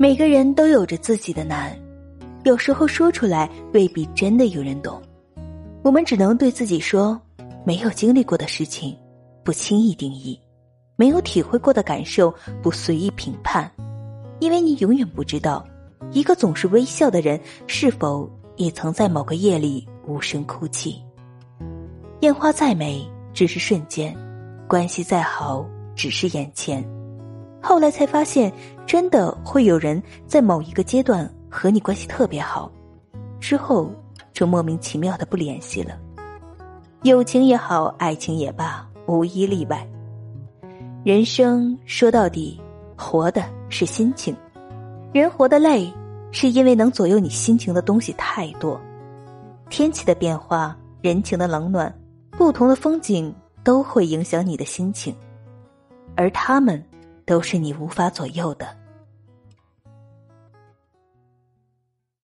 每个人都有着自己的难，有时候说出来未必真的有人懂。我们只能对自己说：没有经历过的事情，不轻易定义；没有体会过的感受，不随意评判。因为你永远不知道，一个总是微笑的人，是否也曾在某个夜里无声哭泣。烟花再美，只是瞬间；关系再好，只是眼前。后来才发现，真的会有人在某一个阶段和你关系特别好，之后就莫名其妙的不联系了。友情也好，爱情也罢，无一例外。人生说到底，活的是心情。人活得累，是因为能左右你心情的东西太多。天气的变化，人情的冷暖，不同的风景都会影响你的心情，而他们。都是你无法左右的。